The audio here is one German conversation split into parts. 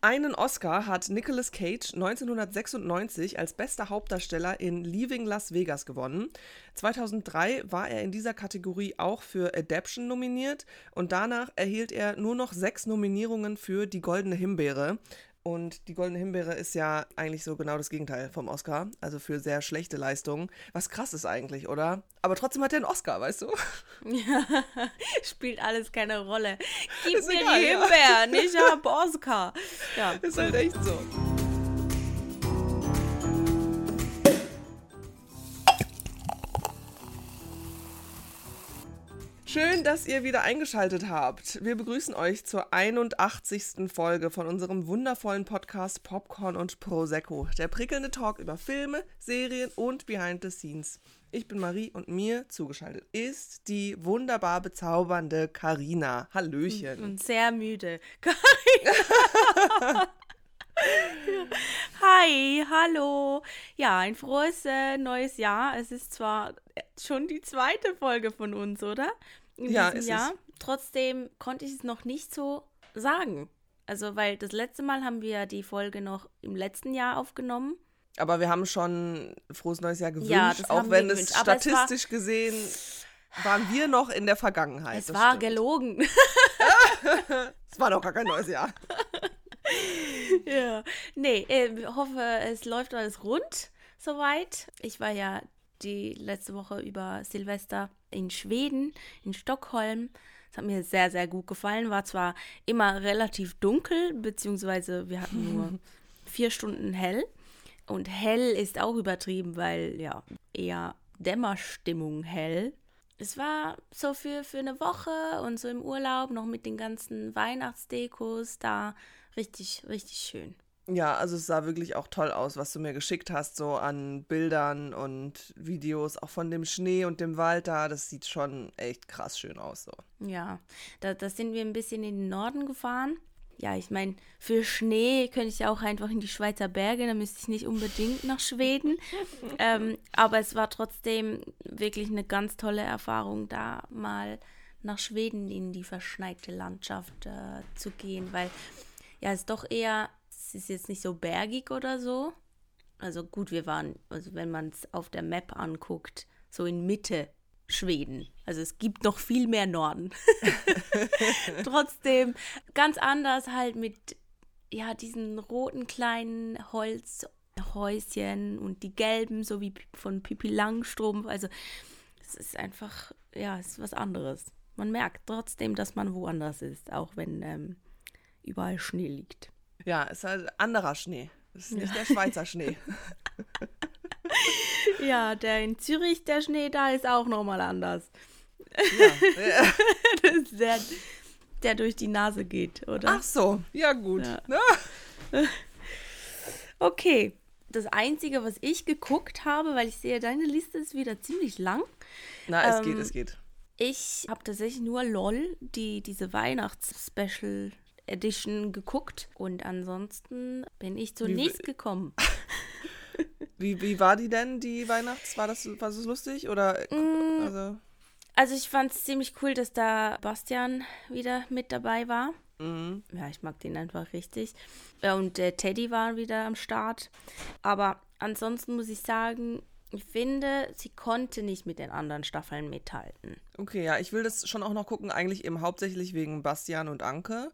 Einen Oscar hat Nicolas Cage 1996 als bester Hauptdarsteller in Leaving Las Vegas gewonnen. 2003 war er in dieser Kategorie auch für Adaption nominiert und danach erhielt er nur noch sechs Nominierungen für die Goldene Himbeere. Und die Goldene Himbeere ist ja eigentlich so genau das Gegenteil vom Oscar, also für sehr schlechte Leistungen. Was krass ist eigentlich, oder? Aber trotzdem hat er einen Oscar, weißt du? Ja, spielt alles keine Rolle. Gib Ist mir egal, die ja. Himbeeren, ich hab Oscar. Ja. Ist halt echt so. Schön, dass ihr wieder eingeschaltet habt. Wir begrüßen euch zur 81. Folge von unserem wundervollen Podcast Popcorn und Prosecco. Der prickelnde Talk über Filme, Serien und Behind the Scenes. Ich bin Marie und mir zugeschaltet ist die wunderbar bezaubernde Karina. Hallöchen. Und sehr müde. Hi, hallo. Ja, ein frohes äh, neues Jahr. Es ist zwar schon die zweite Folge von uns, oder? In Ja, diesem ist es. Jahr. Trotzdem konnte ich es noch nicht so sagen. Also, weil das letzte Mal haben wir die Folge noch im letzten Jahr aufgenommen. Aber wir haben schon frohes neues Jahr gewünscht, Ja, auch wenn es gewünscht. Aber es war- statistisch gesehen waren wir noch in der Vergangenheit. Es das war stimmt. gelogen. Es war doch gar kein neues Jahr. Ja, nee, äh, ich hoffe, es läuft alles rund soweit. Ich war ja die letzte Woche über Silvester in Schweden, in Stockholm. Es hat mir sehr, sehr gut gefallen. War zwar immer relativ dunkel, beziehungsweise wir hatten nur vier Stunden hell. Und hell ist auch übertrieben, weil ja, eher Dämmerstimmung hell. Es war so für, für eine Woche und so im Urlaub noch mit den ganzen Weihnachtsdekos da richtig, richtig schön. Ja, also es sah wirklich auch toll aus, was du mir geschickt hast, so an Bildern und Videos, auch von dem Schnee und dem Wald da. Das sieht schon echt krass schön aus. So. Ja, da, da sind wir ein bisschen in den Norden gefahren. Ja, ich meine, für Schnee könnte ich ja auch einfach in die Schweizer Berge, da müsste ich nicht unbedingt nach Schweden. ähm, aber es war trotzdem wirklich eine ganz tolle Erfahrung, da mal nach Schweden in die verschneite Landschaft äh, zu gehen, weil ja, es ist doch eher, es ist jetzt nicht so bergig oder so. Also gut, wir waren, also wenn man es auf der Map anguckt, so in Mitte Schweden. Also es gibt noch viel mehr Norden. Trotzdem ganz anders halt mit ja diesen roten kleinen Holzhäuschen und die gelben, so wie von Pipi Langstrumpf. Also es ist einfach, ja, es ist was anderes. Man merkt trotzdem, dass man woanders ist, auch wenn ähm, überall Schnee liegt. Ja, es ist halt anderer Schnee. Es ist nicht der Schweizer Schnee. Ja, der in Zürich, der Schnee, da ist auch nochmal anders. Ja. Das ist der, der durch die Nase geht, oder? Ach so, ja gut. Ja. Na, Okay. Das Einzige, was ich geguckt habe, weil ich sehe, deine Liste ist wieder ziemlich lang. Na es Ähm, geht, es geht. Ich habe tatsächlich nur LOL, die, diese Weihnachts-Special Edition geguckt. Und ansonsten bin ich zu Wie- nichts gekommen. Wie, wie war die denn, die Weihnachts? War das, war das lustig? Oder, Mm. also, Also ich fand es ziemlich cool, dass da Bastian wieder mit dabei war. mhm. Ja, ich mag den einfach richtig. Ja, Und der Teddy war wieder am Start. Aber ansonsten muss ich sagen, ich finde, sie konnte nicht mit den anderen Staffeln mithalten. Okay, ja, ich will das schon auch noch gucken, eigentlich eben hauptsächlich wegen Bastian und Anke.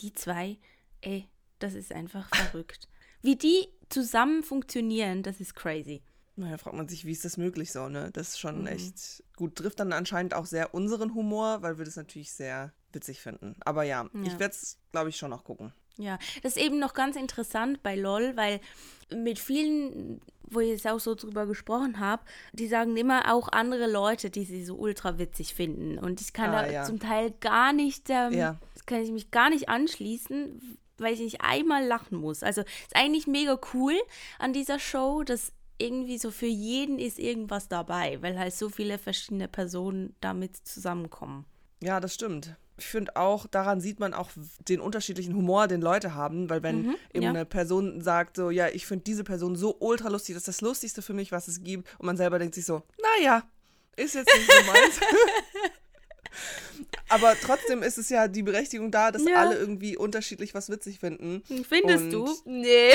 Die zwei, ey, das ist einfach verrückt. Wie die zusammen funktionieren, das ist crazy. Naja, fragt man sich, wie ist das möglich so, ne? Das ist Mhm. schon echt gut. Trifft dann anscheinend auch sehr unseren Humor, weil wir das natürlich sehr witzig finden. Aber ja, ich Ja. werde es, glaube ich, schon noch gucken. Ja, das ist eben noch ganz interessant bei LOL, weil mit vielen, wo ich jetzt auch so drüber gesprochen habe, die sagen immer auch andere Leute, die sie so ultra witzig finden. Und ich kann Ah, da ja. zum Teil gar nicht, ähm, Ja. das kann ich mich gar nicht anschließen, weil ich nicht einmal lachen muss. Also ist eigentlich mega cool an dieser Show, dass irgendwie so für jeden ist irgendwas dabei, weil halt so viele verschiedene Personen damit zusammenkommen. Ja, das stimmt. Ich finde auch, daran sieht man auch den unterschiedlichen Humor, den Leute haben, weil wenn eben ja. eine Person sagt so, ja, ich finde diese Person so ultra lustig, das ist das Lustigste für mich, was es gibt, und man selber denkt sich so, naja, ist jetzt nicht so meins. Aber trotzdem ist es ja die Berechtigung da, dass Ja. alle irgendwie unterschiedlich was witzig finden. Findest Und- du? Nee.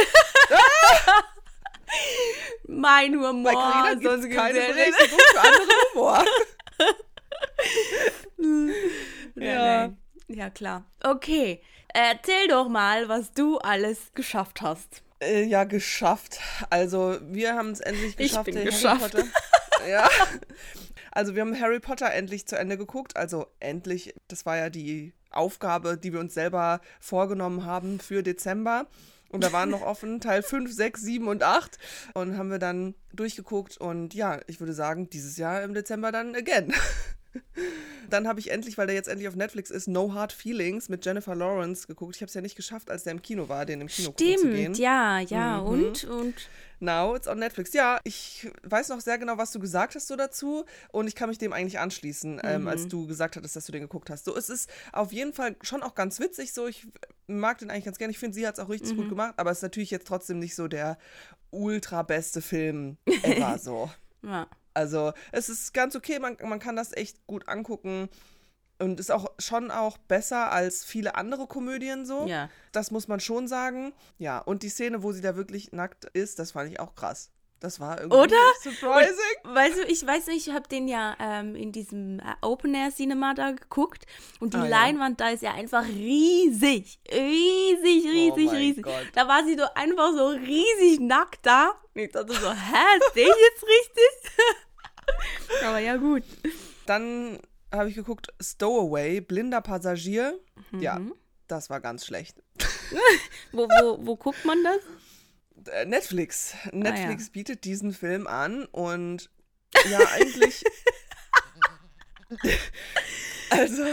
mein Humor. Bei Carina gibt sonst gibt's keine. Berechtigung für andere Humor. Ja. Ja. nein. ja, klar. Okay. Erzähl doch mal, was du alles geschafft hast. Äh, ja, geschafft. Also, wir haben es endlich Ich geschafft. bin Harry geschafft. Ja. Also, wir haben Harry Potter endlich zu Ende geguckt. Also, endlich. Das war ja die Aufgabe, die wir uns selber vorgenommen haben für Dezember. Und da waren noch offen Teil 5, 6, 7 und 8. Und haben wir dann durchgeguckt. Und ja, ich würde sagen, dieses Jahr im Dezember dann again. Dann habe ich endlich, weil der jetzt endlich auf Netflix ist, No Hard Feelings mit Jennifer Lawrence geguckt. Ich habe es ja nicht geschafft, als der im Kino war, den im Kino gucken zu gehen. Stimmt, ja, ja. Mhm. Und? Und? Now, it's on Netflix. Ja, ich weiß noch sehr genau, was du gesagt hast so dazu und ich kann mich dem eigentlich anschließen, ähm, Mhm. als du gesagt hattest, dass du den geguckt hast. So, es ist auf jeden Fall schon auch ganz witzig so. Ich mag den eigentlich ganz gerne. Ich finde, sie hat es auch richtig Mhm. gut gemacht, aber es ist natürlich jetzt trotzdem nicht so der ultra beste Film ever so. Ja. Also, es ist ganz okay, man, man kann das echt gut angucken und ist auch schon auch besser als viele andere Komödien so. ja. Das muss man schon sagen. Ja, und die Szene, wo sie da wirklich nackt ist, das fand ich auch krass. Das war irgendwie Oder? surprising. Weißt du, ich weiß nicht, ich habe den ja ähm, in diesem äh, Open Air Cinema da geguckt und die Ah, ja. Leinwand da ist ja einfach riesig. Riesig, riesig, Oh riesig. Gott. Da war sie doch einfach so riesig nackt da. Ich dachte so, hä, sehe ich jetzt richtig? Aber ja, gut. Dann habe ich geguckt, Stowaway, blinder Passagier. Ja, Mhm. das war ganz schlecht. Wo, wo, wo guckt man das? Äh, Netflix. Netflix Ah, ja. bietet diesen Film an und ja, eigentlich. also,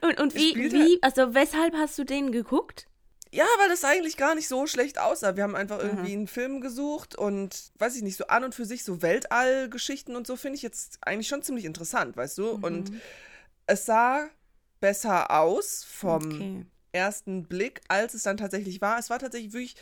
Und, und wie, wie, also weshalb hast du den geguckt? Ja, weil das eigentlich gar nicht so schlecht aussah. Wir haben einfach irgendwie einen Film gesucht und, weiß ich nicht, so an und für sich so Weltallgeschichten und so finde ich jetzt eigentlich schon ziemlich interessant, weißt du? Und es sah besser aus vom Okay. ersten Blick, als es dann tatsächlich war. Es war tatsächlich wirklich,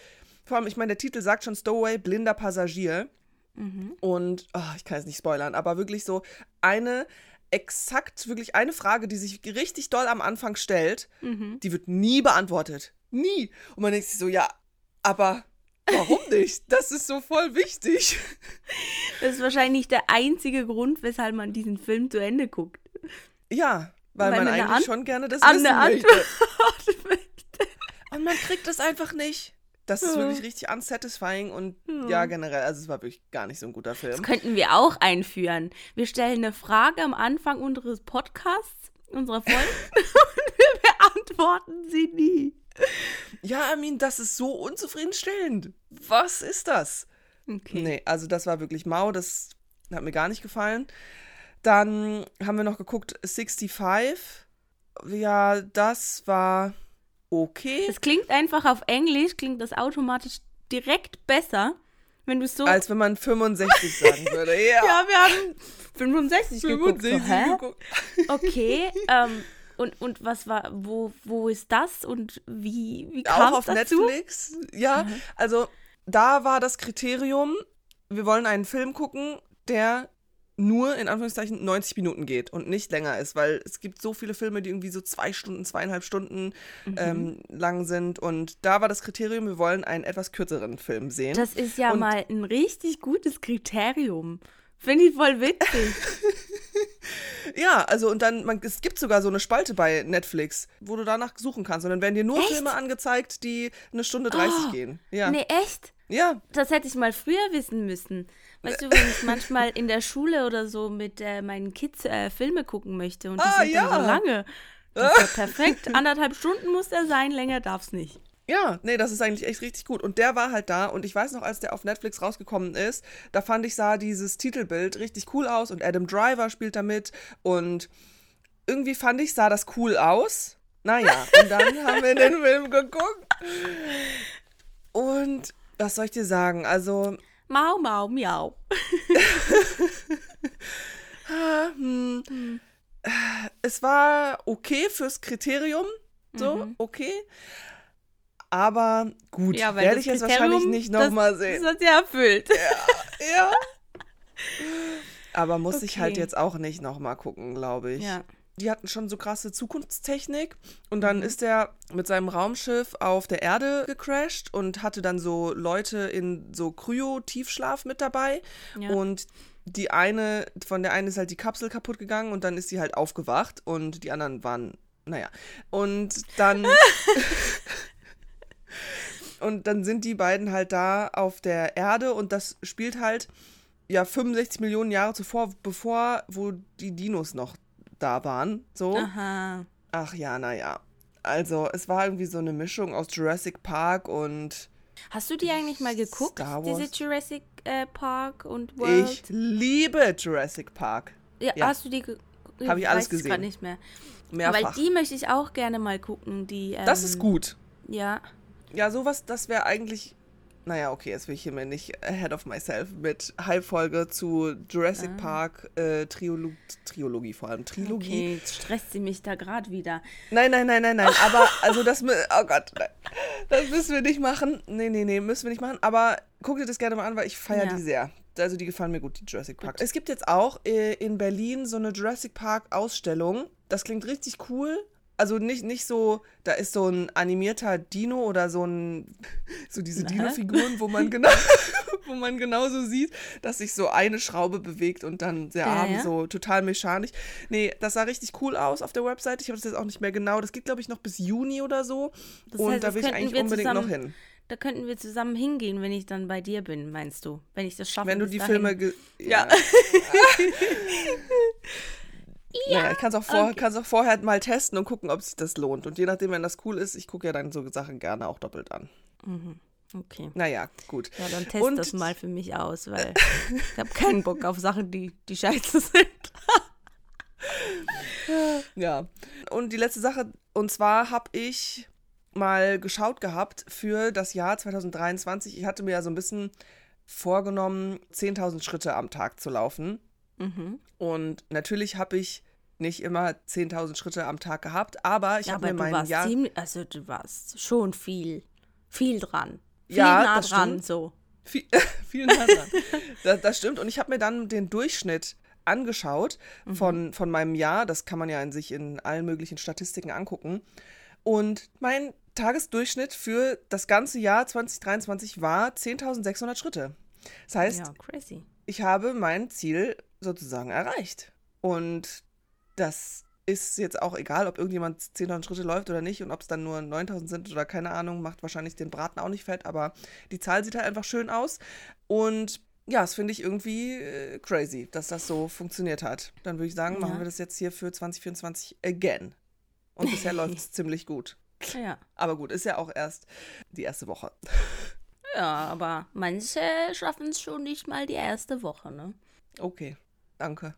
vor allem, ich meine, der Titel sagt schon Stowaway, blinder Passagier. Mhm. Und, oh, ich kann es nicht spoilern, aber wirklich so eine, exakt, wirklich eine Frage, die sich richtig doll am Anfang stellt, Mhm. die wird nie beantwortet. Nie. Und man denkt sich so, ja, aber warum nicht? Das ist so voll wichtig. Das ist wahrscheinlich der einzige Grund, weshalb man diesen Film zu Ende guckt. Ja, weil, Weil man eigentlich An- schon gerne das An wissen möchte. Antwort. Und man kriegt es einfach nicht. Das ist Ja. wirklich richtig unsatisfying und ja, generell, also es war wirklich gar nicht so ein guter Film. Das könnten wir auch einführen. Wir stellen eine Frage am Anfang unseres Podcasts, unserer Folge, und wir beantworten sie nie. Ja, Armin, das ist so unzufriedenstellend. Was ist das? Okay. Nee, also das war wirklich mau, das hat mir gar nicht gefallen. Dann haben wir noch geguckt 65. Ja, das war okay. Es klingt einfach auf Englisch, klingt das automatisch direkt besser, wenn du so. Als wenn man 65 sagen würde. Ja, ja, wir haben 65 geguckt. So, 65 geguckt. Okay, ähm, und, und was war, wo, wo ist das und wie, wie kam Auch auf dazu? Netflix. Ja, also da war das Kriterium, wir wollen einen Film gucken, der nur in Anführungszeichen 90 Minuten geht und nicht länger ist, weil es gibt so viele Filme, die irgendwie so zwei Stunden, zweieinhalb Stunden Mhm. ähm, lang sind und da war das Kriterium, wir wollen einen etwas kürzeren Film sehen. Das ist ja Und- mal ein richtig gutes Kriterium. Finde ich voll witzig. ja, also und dann, man, es gibt sogar so eine Spalte bei Netflix, wo du danach suchen kannst und dann werden dir nur Echt? Filme angezeigt, die eine Stunde 30 Oh, gehen. Ja. Nee, echt? Ja, Das hätte ich mal früher wissen müssen. Weißt du, wenn ich manchmal in der Schule oder so mit äh, meinen Kids äh, Filme gucken möchte und die Ah, sind dann ja. so lange. Das ist ja perfekt. Anderthalb Stunden muss der sein, länger darf's nicht. Ja, nee, das ist eigentlich echt richtig gut. Und der war halt da und ich weiß noch, als der auf Netflix rausgekommen ist, da fand ich, sah dieses Titelbild richtig cool aus und Adam Driver spielt da mit und irgendwie fand ich, sah das cool aus. Naja, und dann haben wir den Film geguckt. Und was soll ich dir sagen? Also, Mau, mau, miau. hm, äh, es war okay fürs Kriterium. So, okay. Aber gut, Ja, werde ich jetzt wahrscheinlich nicht nochmal sehen. Das hat ja erfüllt. Ja. Aber muss ich halt Okay. jetzt auch nicht nochmal gucken, glaube ich. Ja. die hatten schon so krasse Zukunftstechnik. Und dann Mhm. ist er mit seinem Raumschiff auf der Erde gecrashed und hatte dann so Leute in so Kryo-Tiefschlaf mit dabei. Ja. Und die eine, von der einen ist halt die Kapsel kaputt gegangen und dann ist sie halt aufgewacht und die anderen waren, naja. Und dann. und dann sind die beiden halt da auf der Erde und das spielt halt ja 65 Millionen Jahre zuvor, bevor, wo die Dinos noch da waren. So. Aha. Ach ja, naja. Also, es war irgendwie so eine Mischung aus Jurassic Park und Hast du die eigentlich mal geguckt, Star Wars. diese Jurassic äh, Park und World? ich liebe Jurassic Park. ja, ja. Hast du die ge- Hab ich alles gesehen. nicht mehr. Mehrfach. Weil die möchte ich auch gerne mal gucken. Die, ähm, das ist gut. Ja. Ja, sowas, das wäre eigentlich. Naja, okay, jetzt will ich hier mir nicht ahead of myself mit Halbfolge zu Jurassic Ah. Park äh, Triolo Triologie vor allem. Trilogie. Okay, jetzt stresst sie mich da gerade wieder. Nein, nein, nein, nein, nein. Aber, also das, oh Gott, nein. das müssen wir nicht machen. Nee, nee, nee, müssen wir nicht machen. Aber guck dir das gerne mal an, weil ich feiere Ja. die sehr. Also die gefallen mir gut, die Jurassic Park. Es gibt jetzt auch äh, in Berlin so eine Jurassic Park Ausstellung. Das klingt richtig cool. Also nicht, nicht so, da ist so ein animierter Dino oder so ein, so diese? Dino-Figuren, wo man genau, wo man genauso sieht, dass sich so eine Schraube bewegt und dann der Ja, Arm ja. so total mechanisch. Nee, das sah richtig cool aus auf der Website. Ich habe das jetzt auch nicht mehr genau. Das geht, glaube ich, noch bis Juni oder so. Das und heißt, da das will ich eigentlich unbedingt zusammen- noch hin. Da könnten wir zusammen hingehen, wenn ich dann bei dir bin, meinst du? Wenn ich das schaffe. Wenn du die dahin. Filme. ge- Ja. Naja, ich kann es auch, vor, okay. auch vorher mal testen und gucken, ob sich das lohnt. Und je nachdem, wenn das cool ist, ich gucke ja dann so Sachen gerne auch doppelt an. Okay. Naja, gut. Ja, dann test Und- das mal für mich aus, weil ich habe keinen Bock auf Sachen, die, die scheiße sind. Ja. Und die letzte Sache, und zwar habe ich mal geschaut gehabt für das Jahr 2023. Ich hatte mir ja so ein bisschen vorgenommen, 10.000 Schritte am Tag zu laufen. Mhm. Und natürlich habe ich nicht immer 10.000 Schritte am Tag gehabt, aber ich Ja, habe mir mein Jahr. ziemlich, also du warst schon viel, viel dran. Viel Ja, nah dran, stimmt. so. Viel, vielen Dank. dran. das, das stimmt. Und ich habe mir dann den Durchschnitt angeschaut Mhm. von, von meinem Jahr. Das kann man ja in sich in allen möglichen Statistiken angucken. Und mein Tagesdurchschnitt für das ganze Jahr 2023 war 10.600 Schritte. Das heißt, Ja, ich habe mein Ziel sozusagen erreicht. Und das ist jetzt auch egal, ob irgendjemand 10.000 Schritte läuft oder nicht und ob es dann nur 9.000 sind oder keine Ahnung, macht wahrscheinlich den Braten auch nicht fett, aber die Zahl sieht halt einfach schön aus. Und ja, das finde ich irgendwie äh, crazy, dass das so funktioniert hat. Dann würde ich sagen, machen Ja. wir das jetzt hier für 2024 again. Und bisher läuft es ziemlich gut. Ja. Aber gut, ist ja auch erst die erste Woche. Ja, aber manche schaffen es schon nicht mal die erste Woche, ne? Okay, danke.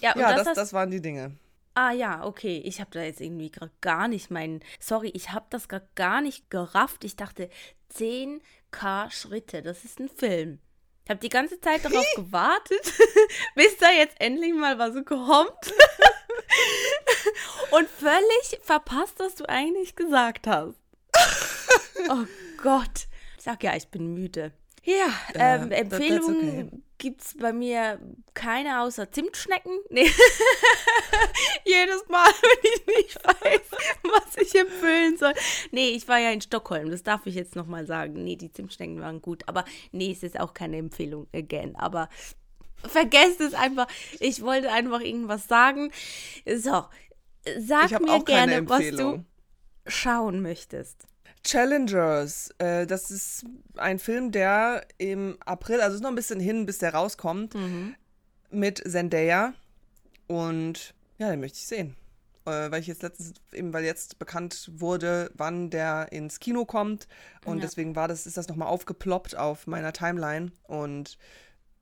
Ja, und Ja, das, das, das waren die Dinge. Ah ja, okay. Ich habe da jetzt irgendwie grad gar nicht meinen. Sorry, ich habe das grad gar nicht gerafft. Ich dachte, 10k Schritte, das ist ein Film. Ich habe die ganze Zeit darauf gewartet, bis da jetzt endlich mal was kommt. Und völlig verpasst, was du eigentlich gesagt hast. Oh Gott. Ich sag ja, ich bin müde. Ja, Ja, ähm, that's Empfehlungen okay. gibt's bei mir keine außer Zimtschnecken. Nee. Jedes Mal, wenn ich nicht weiß, was ich empfehlen soll. Nee, ich war ja in Stockholm, das darf ich jetzt nochmal sagen. Nee, die Zimtschnecken waren gut. Aber nee, es ist auch keine Empfehlung again. Aber vergesst es einfach. Ich wollte einfach irgendwas sagen. So, sag mir gerne, was du schauen möchtest. Challengers, äh, das ist ein Film, der im April, also es ist noch ein bisschen hin, bis der rauskommt, mit Zendaya. Und ja, den möchte ich sehen. Äh, weil ich jetzt letztens, eben weil jetzt bekannt wurde, wann der ins Kino kommt. Und Ja. deswegen war das, ist das nochmal aufgeploppt auf meiner Timeline. Und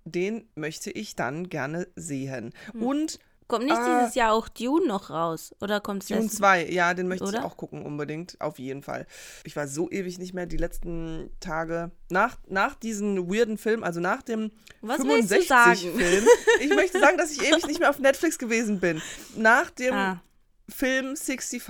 den möchte ich dann gerne sehen. Und Kommt nicht Ah. dieses Jahr auch Dune noch raus? Oder kommt es Dune erst? 2, ja, den möchte Oder? ich auch gucken, unbedingt. Auf jeden Fall. Ich war so ewig nicht mehr die letzten Tage. Nach, nach diesem weirden Film, also nach dem Was willst du 65-Film. Ich möchte sagen, dass ich ewig nicht mehr auf Netflix gewesen bin. Nach dem Ah, Film 65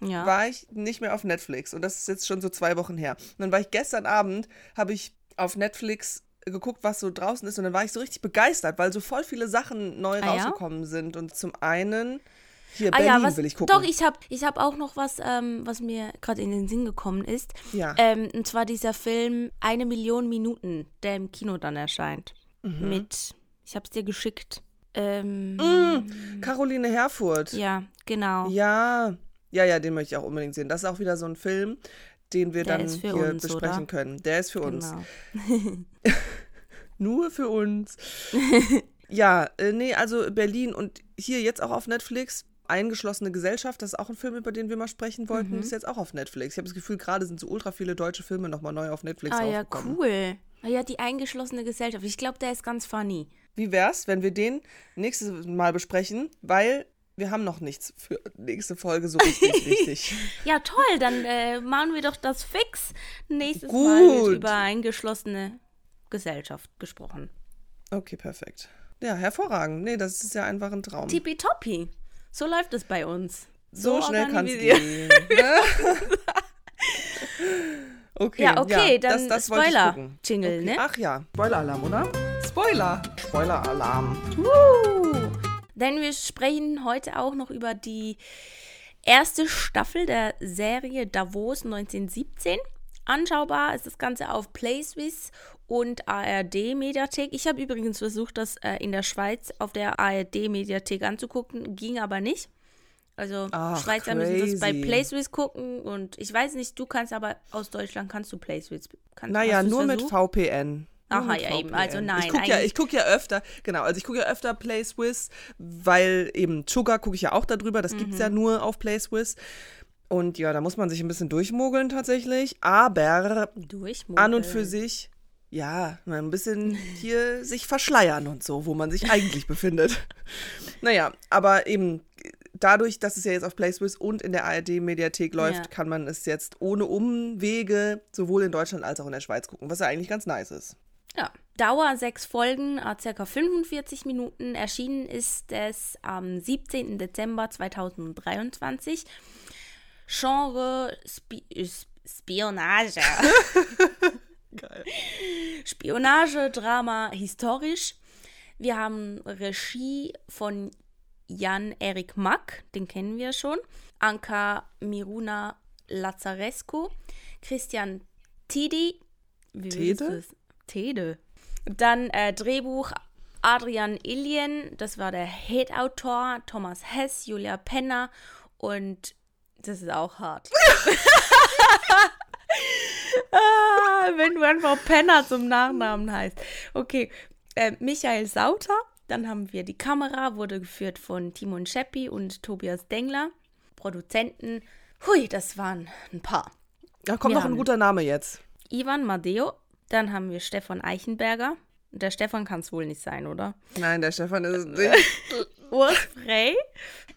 Ja. war ich nicht mehr auf Netflix. Und das ist jetzt schon so zwei Wochen her. Und dann war ich gestern Abend, habe ich auf Netflix geguckt, was so draußen ist und dann war ich so richtig begeistert, weil so voll viele Sachen neu Ah, ja? rausgekommen sind. Und zum einen, hier Ah Berlin ja, was, will ich gucken. doch, ich habe ich hab auch noch was, ähm, was mir gerade in den Sinn gekommen ist. Ja. Ähm, und zwar dieser Film Eine Million Minuten, der im Kino dann erscheint. Mhm. Mit, ich habe es dir geschickt. Ähm, Caroline Herfurth. Ja, genau. Ja, ja, ja, den möchte ich auch unbedingt sehen. Das ist auch wieder so ein Film, den wir Der dann hier uns, besprechen oder? können. Der ist für uns. Nur für uns. ja, äh, nee, also Berlin und hier jetzt auch auf Netflix. Eingeschlossene Gesellschaft, das ist auch ein Film, über den wir mal sprechen wollten, Mhm. ist jetzt auch auf Netflix. Ich habe das Gefühl, gerade sind so ultra viele deutsche Filme nochmal neu auf Netflix Ah ja, aufgekommen. cool. Ah ja, die eingeschlossene Gesellschaft. Ich glaube, der ist ganz funny. Wie wär's, wenn wir den nächstes Mal besprechen, weil wir haben noch nichts für nächste Folge so richtig wichtig. Ja, toll, dann äh, machen wir doch das fix. Nächstes Mal Gut. wird über eingeschlossene Gesellschaft gesprochen. Okay, perfekt. Ja, hervorragend. Nee, das ist ja einfach ein Traum. Tippitoppi. So läuft es bei uns. So schnell kann es gehen. okay, Ja, okay, das, dann das wollte ich Spoiler. gucken. Jingle, okay. ne? Ach ja, Spoiler-Alarm, oder? Spoiler. Spoiler-Alarm. Denn wir sprechen heute auch noch über die erste Staffel der Serie Davos 1917. Anschaubar ist das Ganze auf PlaySwiss und ARD Mediathek. Ich habe übrigens versucht, das äh, in der Schweiz auf der ARD Mediathek anzugucken, ging aber nicht. Also Ach, Schweizer müssen das bei crazy. PlaySwiss gucken und ich weiß nicht, du kannst aber aus Deutschland kannst du PlaySwiss. Kannst, Naja, nur mit versucht? VPN. Nur Aha, mit ja, eben. Also nein, Ich gucke ja, ich guck ja öfter, genau, also ich gucke ja öfter PlaySwiss, weil eben Sugar gucke ich ja auch darüber, das gibt's Mhm. ja nur auf PlaySwiss. Und ja, da muss man sich ein bisschen durchmogeln tatsächlich, aber Durchmogeln. an und für sich, ja, ein bisschen hier sich verschleiern und so, wo man sich eigentlich befindet. Naja, aber eben dadurch, dass es ja jetzt auf PlaySwiss und in der ARD-Mediathek läuft, Ja. kann man es jetzt ohne Umwege sowohl in Deutschland als auch in der Schweiz gucken, was ja eigentlich ganz nice ist. Ja, Dauer sechs Folgen, äh, circa 45 Minuten. Erschienen ist es am 17. Dezember 2023. Genre Spi Sp- Spionage. Geil. Spionage, Drama, historisch. Wir haben Regie von Jan-Erik Mack, den kennen wir schon. Anka Miruna Lazarescu. Christian Tidi. Wie Tede? Tede. Dann äh, Drehbuch Adrian Ilien, das war der Head-Autor. Thomas Hess, Julia Penner und das ist auch hart. ah, wenn du einfach Penner zum Nachnamen heißt. Okay, äh, Michael Sauter. Dann haben wir die Kamera, wurde geführt von Timon Scheppi und Tobias Dengler. Produzenten, hui, das waren ein paar. Da kommt Wir noch ein guter Name jetzt. Ivan Madeo, dann haben wir Stefan Eichenberger. Der Stefan kann es wohl nicht sein, oder? Nein, der Stefan ist es nicht. Urs Frey,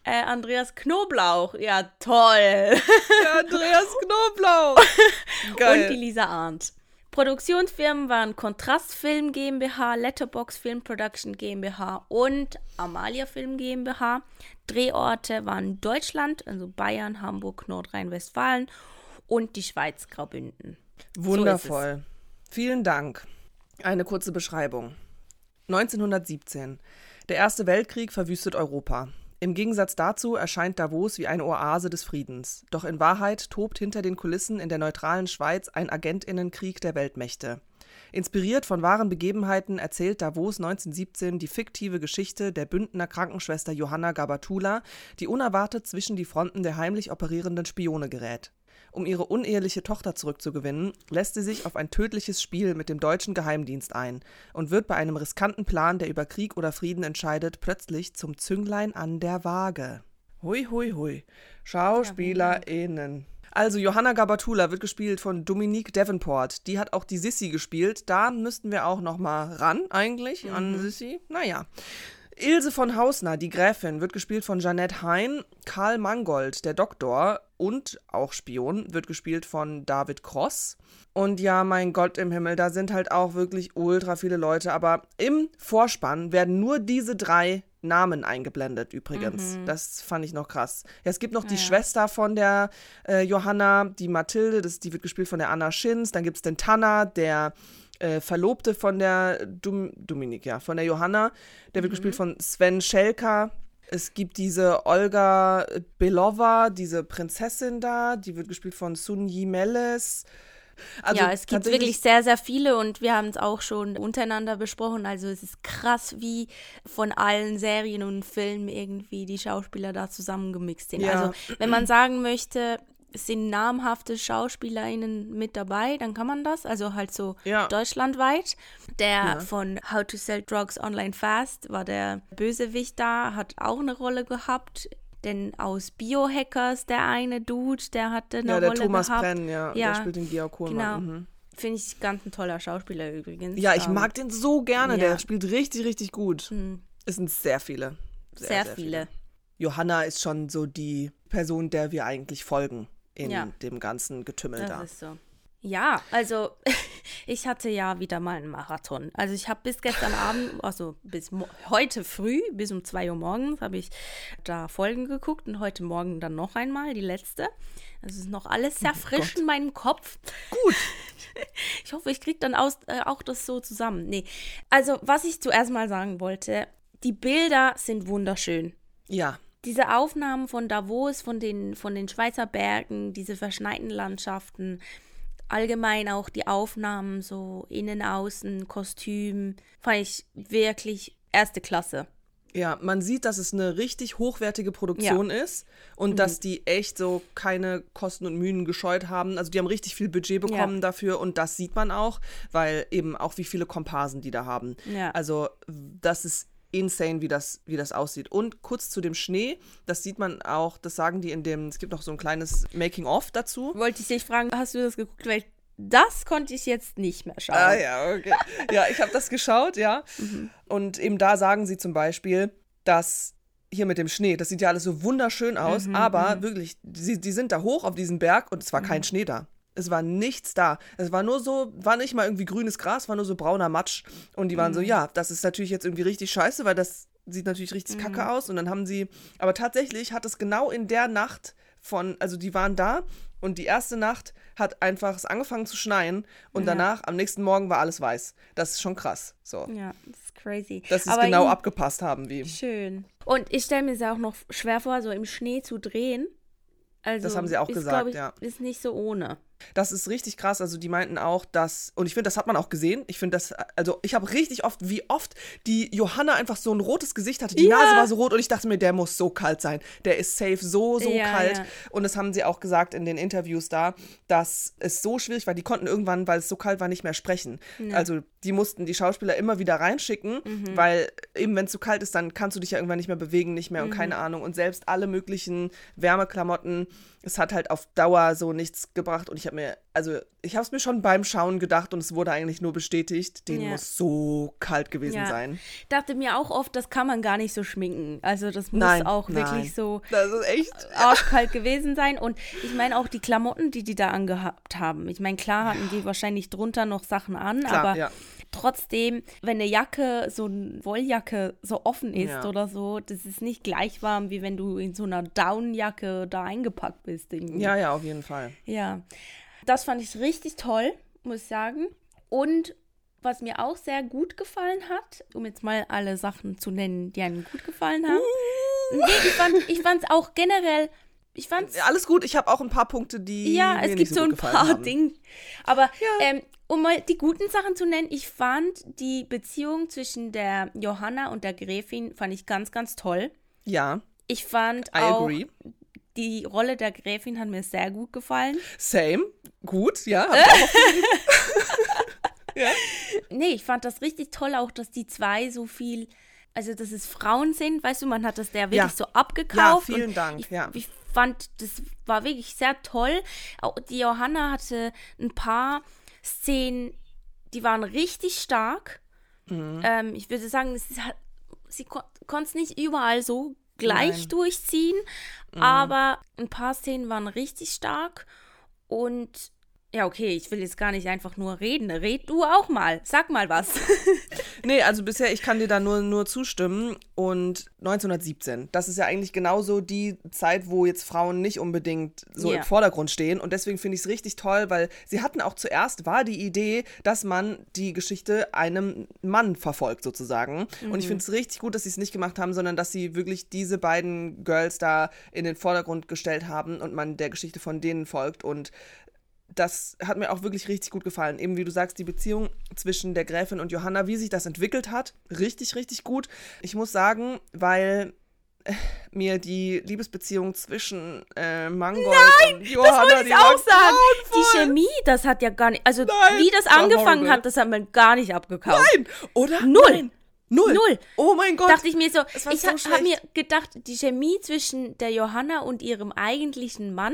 äh, Andreas Knoblauch, ja toll. Ja, Andreas Knoblauch. Geil. Und die Lisa Arndt. Produktionsfirmen waren Kontrast Film GmbH, Letterbox Film Production GmbH und Amalia Film GmbH. Drehorte waren Deutschland, also Bayern, Hamburg, Nordrhein-Westfalen und die Schweiz, Graubünden. Wundervoll. Vielen Dank. Eine kurze Beschreibung. 1917. Der Erste Weltkrieg verwüstet Europa. Im Gegensatz dazu erscheint Davos wie eine Oase des Friedens. Doch in Wahrheit tobt hinter den Kulissen in der neutralen Schweiz ein Agentinnenkrieg der Weltmächte. Inspiriert von wahren Begebenheiten erzählt Davos 1917 die fiktive Geschichte der Bündner Krankenschwester Johanna Gabatula, die unerwartet zwischen die Fronten der heimlich operierenden Spione gerät. Um ihre uneheliche Tochter zurückzugewinnen, lässt sie sich auf ein tödliches Spiel mit dem deutschen Geheimdienst ein und wird bei einem riskanten Plan, der über Krieg oder Frieden entscheidet, plötzlich zum Zünglein an der Waage. Hui, hui, hui. SchauspielerInnen. Also, Johanna Gabatula wird gespielt von Dominique Davenport. Die hat auch die Sissy gespielt. Da müssten wir auch noch mal ran, eigentlich, an Sissy. Naja. Ilse von Hausner, die Gräfin, wird gespielt von Jeanette Hein. Karl Mangold, der Doktor und auch Spion, wird gespielt von David Cross. Und ja, mein Gott im Himmel, da sind halt auch wirklich ultra viele Leute. Aber im Vorspann werden nur diese drei Namen eingeblendet übrigens. Das fand ich noch krass. Ja, es gibt noch die Ja. Schwester von der äh, Johanna, die Mathilde, das, die wird gespielt von der Anna Schins. Dann gibt es den Tanner, der äh, Verlobte von der Dum Dominik, ja, von der Johanna. Der wird Mhm. gespielt von Sven Schelka. Es gibt diese Olga Belova, diese Prinzessin da, die wird gespielt von Sun Yi Meles. Also ja, es gibt wirklich sehr, sehr viele und wir haben es auch schon untereinander besprochen. Also es ist krass, wie von allen Serien und Filmen irgendwie die Schauspieler da zusammengemixt sind. Ja. Also wenn man sagen möchte, sind namhafte SchauspielerInnen mit dabei, dann kann man das, also halt so Ja. deutschlandweit. Der Ja. von How to Sell Drugs Online Fast war der Bösewicht da, hat auch eine Rolle gehabt. Denn aus Biohackers, der eine Dude, der hatte eine Ja, der Rolle Thomas gehabt. Brenn, ja, Ja, der spielt den Georg Kohlmann. genau. Mhm. Finde ich ganz ein toller Schauspieler übrigens. Ja, ich Ähm, mag den so gerne, ja. der spielt richtig, richtig gut. hm, Es sind sehr viele. sehr, viele. Johanna ist schon so die Person, der wir eigentlich folgen in Ja. dem ganzen Getümmel Das da. ist so. Ja, also ich hatte ja wieder mal einen Marathon. Also ich habe bis gestern Abend, also bis heute früh, bis um 2 Uhr morgens, habe ich da Folgen geguckt und heute Morgen dann noch einmal, die letzte. Es ist noch alles sehr frisch in meinem Kopf. Gut. Ich hoffe, ich kriege dann aus, äh, auch das so zusammen. Nee, also was ich zuerst mal sagen wollte, die Bilder sind wunderschön. Ja, diese Aufnahmen von Davos, von den, von den Schweizer Bergen, diese verschneiten Landschaften, allgemein auch die Aufnahmen, so innen, außen, Kostüm, fand ich wirklich erste Klasse. ja, man sieht, dass es eine richtig hochwertige Produktion ist und dass die echt so keine Kosten und Mühen gescheut haben. Also die haben richtig viel Budget bekommen dafür und das sieht man auch, weil eben auch wie viele Komparsen die da haben. Ja. Also das ist insane, wie das, wie das aussieht. Und kurz zu dem Schnee, das sieht man auch, das sagen die in dem, es gibt noch so ein kleines Making-of dazu. Wollte ich dich fragen, hast du das geguckt? Weil das konnte ich jetzt nicht mehr schauen. Ah ja, okay. Ja, ich habe das geschaut, ja. Und eben da sagen sie zum Beispiel, dass hier mit dem Schnee, das sieht ja alles so wunderschön aus, aber wirklich, die, die sind da hoch auf diesem Berg und es war kein Schnee da. Es war nichts da. Es war nur so, war nicht mal irgendwie grünes Gras, war nur so brauner Matsch. Und die waren so, ja, das ist natürlich jetzt irgendwie richtig scheiße, weil das sieht natürlich richtig kacke aus. Und dann haben sie, aber tatsächlich hat es genau in der Nacht von, also die waren da und die erste Nacht hat einfach es angefangen zu schneien und Ja. danach, am nächsten Morgen war alles weiß. Das ist schon krass. So. Ja, das ist crazy. Dass sie es genau in- abgepasst haben, wie. Schön. Und ich stelle mir es ja auch noch schwer vor, so im Schnee zu drehen. Also, Das haben sie auch ist, gesagt, ich, ja. Ist nicht so ohne. Das ist richtig krass. Also die meinten auch, dass, und ich finde, das hat man auch gesehen. Ich finde das, also ich habe richtig oft, wie oft die Johanna einfach so ein rotes Gesicht hatte. Die Ja. Nase war so rot und ich dachte mir, der muss so kalt sein. Der ist safe so, so Ja, kalt. ja. Und das haben sie auch gesagt in den Interviews da, dass es so schwierig war. Die konnten irgendwann, weil es so kalt war, nicht mehr sprechen. Also die mussten die Schauspieler immer wieder reinschicken, Mhm. weil eben wenn es zu kalt ist, dann kannst du dich ja irgendwann nicht mehr bewegen, nicht mehr und Mhm. keine Ahnung. Und selbst alle möglichen Wärmeklamotten, es hat halt auf Dauer so nichts gebracht. Und ich habe mir, also ich habe es mir schon beim Schauen gedacht und es wurde eigentlich nur bestätigt, den Ja. muss so kalt gewesen Ja. sein. dachte mir auch oft, das kann man gar nicht so schminken. Also das muss Nein, auch nein. wirklich so Das ist echt. arschkalt gewesen sein. Und ich meine auch die Klamotten, die die da angehabt haben. Ich meine, klar hatten die wahrscheinlich drunter noch Sachen an, Klar, aber ja. trotzdem, wenn eine Jacke, so eine Wolljacke so offen ist oder so, das ist nicht gleich warm, wie wenn du in so einer Downjacke da eingepackt bist. Irgendwie. Ja, ja, auf jeden Fall. Ja, das fand ich richtig toll, muss ich sagen. Und was mir auch sehr gut gefallen hat, um jetzt mal alle Sachen zu nennen, die einem gut gefallen haben. Nee, ich fand ich fand's auch generell, ich fand's Ja, alles gut, ich habe auch ein paar Punkte, die. ja, es gibt so gut ein paar. Dinge. Aber ähm, um mal die guten Sachen zu nennen, ich fand die Beziehung zwischen der Johanna und der Gräfin fand ich ganz, ganz toll. Ja, Ich fand I auch agree. Die Rolle der Gräfin hat mir sehr gut gefallen. Same. Gut, ja. Hab ich auch aufgeschrieben. Nee, ich fand das richtig toll auch, dass die zwei so viel, also dass es Frauen sind, weißt du, man hat das der wirklich Ja. so abgekauft. Ja, vielen Dank, Ich, ja. ich fand, das war wirklich sehr toll. Auch die Johanna hatte ein paar Szenen, die waren richtig stark. Mhm. Ähm, ich würde sagen, halt- sie kon konnte es nicht überall so gleich Nein. Mhm. durchziehen, aber ein paar Szenen waren richtig stark und Ja, okay, ich will jetzt gar nicht einfach nur reden. Red du auch mal. Sag mal was. nee, also bisher, ich kann dir da nur, nur zustimmen. Und 1917, das ist ja eigentlich genauso die Zeit, wo jetzt Frauen nicht unbedingt so Ja. im Vordergrund stehen. Und deswegen finde ich es richtig toll, weil sie hatten auch zuerst, war die Idee, dass man die Geschichte einem Mann verfolgt, sozusagen. Und ich finde es richtig gut, dass sie es nicht gemacht haben, sondern dass sie wirklich diese beiden Girls da in den Vordergrund gestellt haben und man der Geschichte von denen folgt. Und das hat mir auch wirklich richtig gut gefallen. Eben wie du sagst, die Beziehung zwischen der Gräfin und Johanna, wie sich das entwickelt hat, richtig, richtig gut. Ich muss sagen, weil äh, mir die Liebesbeziehung zwischen äh, Mangold und Johanna, das wollte die ich auch sagen. Die. Chemie, das hat ja gar nicht, also Nein, wie das angefangen horrible. hat, das hat man gar nicht abgekauft. Nein, oder? Null. Nein. Null. Null. Oh mein Gott. Dachte ich mir so, ich so ha- habe mir gedacht, die Chemie zwischen der Johanna und ihrem eigentlichen Mann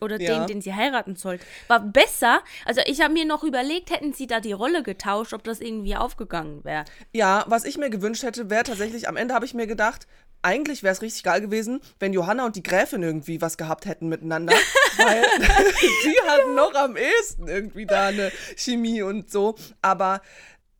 oder Ja. dem, den sie heiraten sollte, war besser. Also ich habe mir noch überlegt, hätten sie da die Rolle getauscht, ob das irgendwie aufgegangen wäre. Ja, was ich mir gewünscht hätte, wäre tatsächlich, am Ende habe ich mir gedacht, eigentlich wäre es richtig geil gewesen, wenn Johanna und die Gräfin irgendwie was gehabt hätten miteinander. weil die hatten noch am ehesten irgendwie da eine Chemie und so. Aber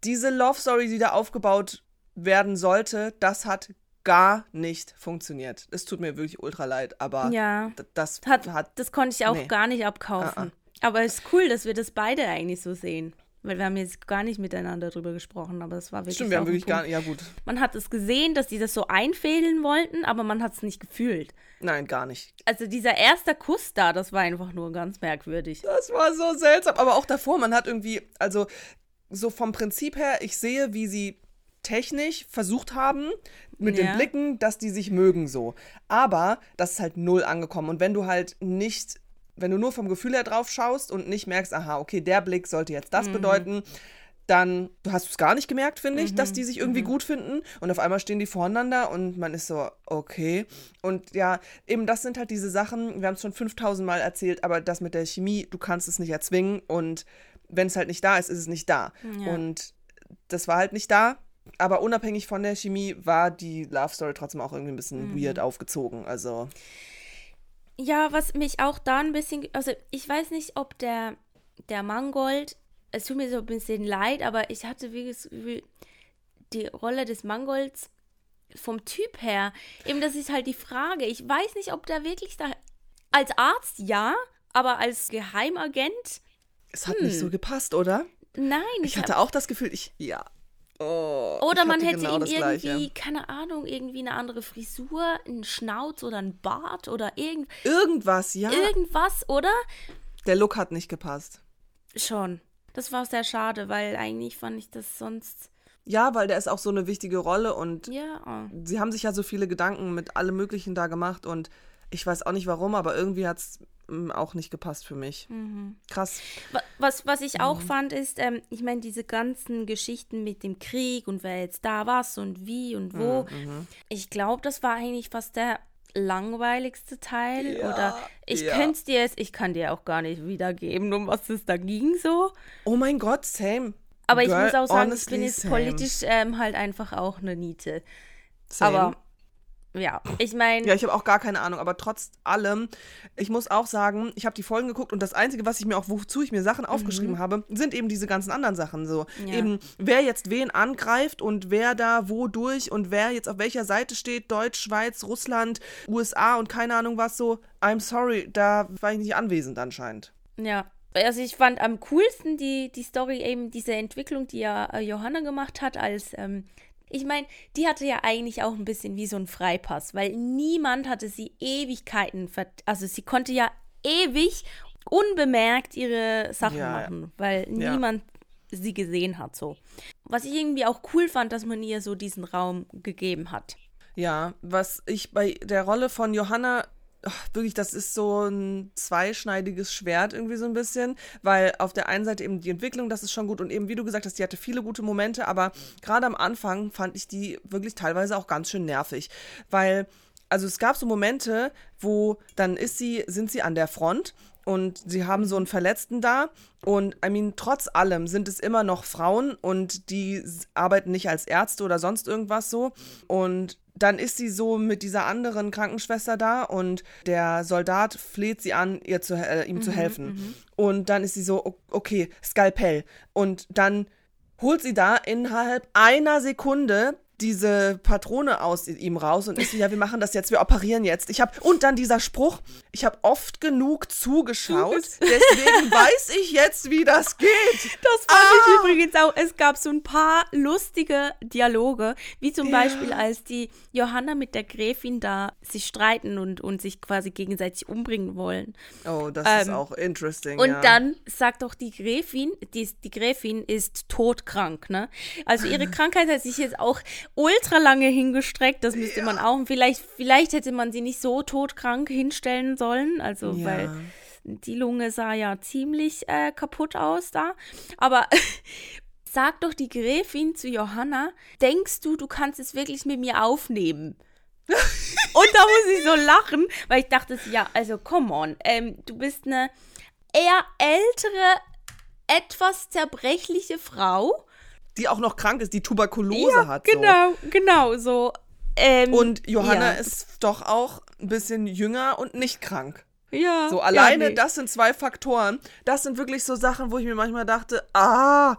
diese Love Story, die da aufgebaut werden sollte, das hat gar nicht funktioniert. Es tut mir wirklich ultra leid, aber Ja. das Hat, hat das konnte ich auch nee. gar nicht abkaufen. Aber es ist cool, dass wir das beide eigentlich so sehen. Weil wir haben jetzt gar nicht miteinander drüber gesprochen, aber es war wirklich Stimmt, wir haben wirklich gar Punkt. ja gut. Man hat es gesehen, dass die das so einfädeln wollten, aber man hat es nicht gefühlt. Nein, gar nicht. Also dieser erste Kuss da, das war einfach nur ganz merkwürdig. Das war so seltsam. Aber auch davor, man hat irgendwie, also so vom Prinzip her, ich sehe, wie sie technisch versucht haben, mit Ja. den Blicken, dass die sich mögen so. Aber das ist halt null angekommen. Und wenn du halt nicht, wenn du nur vom Gefühl her drauf schaust und nicht merkst, aha, okay, der Blick sollte jetzt das bedeuten, dann du hast es gar nicht gemerkt, finde ich, dass die sich irgendwie gut finden und auf einmal stehen die voreinander und man ist so, okay. Und ja, eben das sind halt diese Sachen, wir haben es schon 5000 Mal erzählt, aber das mit der Chemie, du kannst es nicht erzwingen und wenn es halt nicht da ist, ist es nicht da. Ja. Und das war halt nicht da, aber unabhängig von der Chemie war die Love Story trotzdem auch irgendwie ein bisschen weird aufgezogen, also Ja, was mich auch da ein bisschen, also ich weiß nicht, ob der, der Mangold, es tut mir so ein bisschen leid, aber ich hatte wie das Gefühl, die Rolle des Mangolds vom Typ her, eben das ist halt die Frage. Ich weiß nicht, ob der wirklich da, als Arzt ja, aber als Geheimagent, es hat nicht so gepasst, oder? nein. Ich hab- hatte auch das Gefühl, ich, ja. Oh, Oder man hätte genau ihm irgendwie, keine Ahnung, irgendwie eine andere Frisur, einen Schnauz oder einen Bart oder irgend, Irgendwas, ja. irgendwas, oder? Der Look hat nicht gepasst. Schon. Das war sehr schade, weil eigentlich fand ich das sonst. Ja, weil der ist auch so eine wichtige Rolle und Ja. sie haben sich ja so viele Gedanken mit allem Möglichen da gemacht und ich weiß auch nicht warum, aber irgendwie hat es auch nicht gepasst für mich. Mhm. Krass. Wa- Was, was ich Mhm. auch fand, ist, ähm, ich meine, diese ganzen Geschichten mit dem Krieg und wer jetzt da was und wie und wo. Mhm, Ich glaube, das war eigentlich fast der langweiligste Teil. Ja, Oder ich ja. könnte es dir jetzt, ich kann dir auch gar nicht wiedergeben, um was es da ging so. Oh mein Gott, same. Aber ich Girl, muss auch sagen, ich bin jetzt same. politisch ähm, halt einfach auch eine Niete. Same. Aber ja, ich meine, Ja, ich habe auch gar keine Ahnung, aber trotz allem, ich muss auch sagen, ich habe die Folgen geguckt und das Einzige, was ich mir auch, wozu ich mir Sachen aufgeschrieben habe, sind eben diese ganzen anderen Sachen. So, Ja. eben, wer jetzt wen angreift und wer da wo durch und wer jetzt auf welcher Seite steht, Deutsch, Schweiz, Russland, USA und keine Ahnung was so. I'm sorry, da war ich nicht anwesend anscheinend. Ja. Also ich fand am coolsten die, die Story eben diese Entwicklung, die ja äh, Johanna gemacht hat, als ähm, ich meine, die hatte ja eigentlich auch ein bisschen wie so ein Freipass, weil niemand hatte sie Ewigkeiten, ver also sie konnte ja ewig unbemerkt ihre Sachen Ja, machen, weil Ja. niemand sie gesehen hat so. Was ich irgendwie auch cool fand, dass man ihr so diesen Raum gegeben hat. Ja, was ich bei der Rolle von Johanna, wirklich, das ist so ein zweischneidiges Schwert irgendwie so ein bisschen, weil auf der einen Seite eben die Entwicklung, das ist schon gut und eben, wie du gesagt hast, die hatte viele gute Momente, aber gerade am Anfang fand ich die wirklich teilweise auch ganz schön nervig, weil, also es gab so Momente, wo dann ist sie, sind sie an der Front und sie haben so einen Verletzten da. Und I mean, trotz allem sind es immer noch Frauen und die arbeiten nicht als Ärzte oder sonst irgendwas so. Und dann ist sie so mit dieser anderen Krankenschwester da und der Soldat fleht sie an, ihr zu, äh, ihm zu helfen. Und dann ist sie so, okay, Skalpell. Und dann holt sie da innerhalb einer Sekunde diese Patrone aus ihm raus und ist so, ja, wir machen das jetzt, wir operieren jetzt. Ich habe und dann dieser Spruch, ich habe oft genug zugeschaut, deswegen weiß ich jetzt, wie das geht. Das fand ich übrigens auch. Es gab so ein paar lustige Dialoge, wie zum Ja. Beispiel, als die Johanna mit der Gräfin da sich streiten und, und sich quasi gegenseitig umbringen wollen. Oh, das ist Ähm, auch interesting. Und ja. dann sagt doch die Gräfin, die, die Gräfin ist todkrank, ne? Also ihre Krankheit hat sich jetzt auch ultra lange hingestreckt, das müsste man auch. Vielleicht, vielleicht hätte man sie nicht so todkrank hinstellen sollen, also Ja. weil die Lunge sah ja ziemlich äh, kaputt aus da. Aber sag doch die Gräfin zu Johanna, denkst du, du kannst es wirklich mit mir aufnehmen? Und da muss ich so lachen, weil ich dachte, ja, also come on, ähm, du bist eine eher ältere, etwas zerbrechliche Frau. Die auch noch krank ist, die Tuberkulose hat. genau, genau, so. Ähm, So. Und Johanna ja. ist doch auch ein bisschen jünger und nicht krank. ja, So alleine, ja, nee. das sind zwei Faktoren. Das sind wirklich so Sachen, wo ich mir manchmal dachte, ah,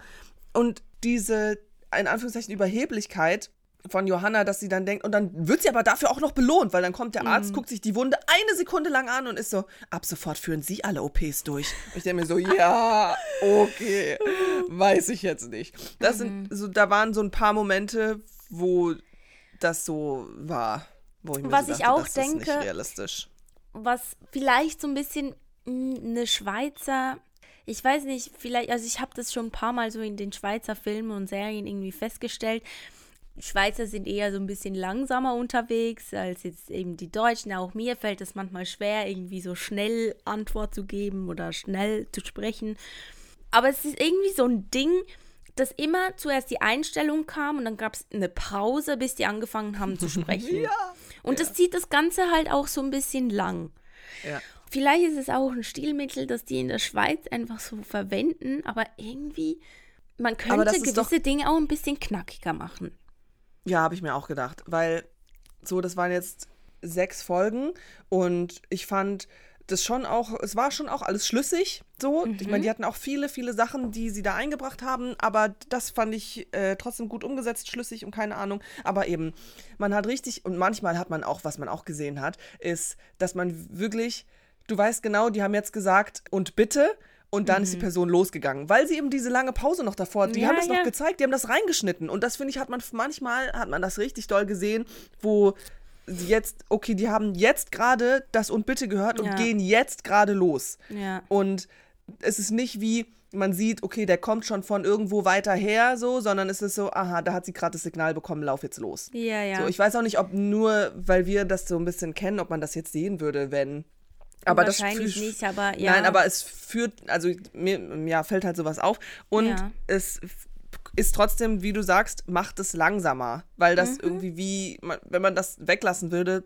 und diese, in Anführungszeichen, Überheblichkeit von Johanna, dass sie dann denkt, und dann wird sie aber dafür auch noch belohnt, weil dann kommt der Mhm. Arzt, guckt sich die Wunde eine Sekunde lang an und ist so, ab sofort führen Sie alle OPs durch. Und ich denke mir so, ja, okay, weiß ich jetzt nicht. Das sind, Mhm. so, da waren so ein paar Momente, wo das so war. Wo ich mir Was so ich dachte, auch das ist nicht denke, realistisch. was vielleicht so ein bisschen eine Schweizer, ich weiß nicht, vielleicht, also ich habe das schon ein paar Mal so in den Schweizer Filmen und Serien irgendwie festgestellt. Schweizer sind eher so ein bisschen langsamer unterwegs als jetzt eben die Deutschen. Auch mir fällt es manchmal schwer, irgendwie so schnell Antwort zu geben oder schnell zu sprechen. Aber es ist irgendwie so ein Ding, dass immer zuerst die Einstellung kam und dann gab es eine Pause, bis die angefangen haben zu sprechen. Und das zieht das Ganze halt auch so ein bisschen lang. Ja. Vielleicht ist es auch ein Stilmittel, das die in der Schweiz einfach so verwenden, aber irgendwie, man könnte gewisse Dinge auch ein bisschen knackiger machen. Ja, habe ich mir auch gedacht, weil so, das waren jetzt sechs Folgen und ich fand das schon auch, es war schon auch alles schlüssig, so. Ich meine, die hatten auch viele, viele Sachen, die sie da eingebracht haben, aber das fand ich äh, trotzdem gut umgesetzt, schlüssig und keine Ahnung. Aber eben, man hat richtig, und manchmal hat man auch, was man auch gesehen hat, ist, dass man wirklich, du weißt genau, die haben jetzt gesagt, und bitte. Und dann ist die Person losgegangen, weil sie eben diese lange Pause noch davor, die Ja, haben das noch ja. gezeigt, die haben das reingeschnitten. Und das finde ich, hat man manchmal, hat man das richtig doll gesehen, wo sie jetzt, okay, die haben jetzt gerade das und bitte gehört und Ja. gehen jetzt gerade los. Ja. Und es ist nicht wie, man sieht, okay, der kommt schon von irgendwo weiter her, so, sondern es ist so, aha, da hat sie gerade das Signal bekommen, lauf jetzt los. Ja, ja. So, ich weiß auch nicht, ob nur, weil wir das so ein bisschen kennen, ob man das jetzt sehen würde, wenn. Aber das Wahrscheinlich fü- nicht, aber ja. Nein, aber es führt, also mir ja, fällt halt sowas auf. Und Ja. es ist trotzdem, wie du sagst, macht es langsamer. Weil das Mhm. irgendwie wie, wenn man das weglassen würde,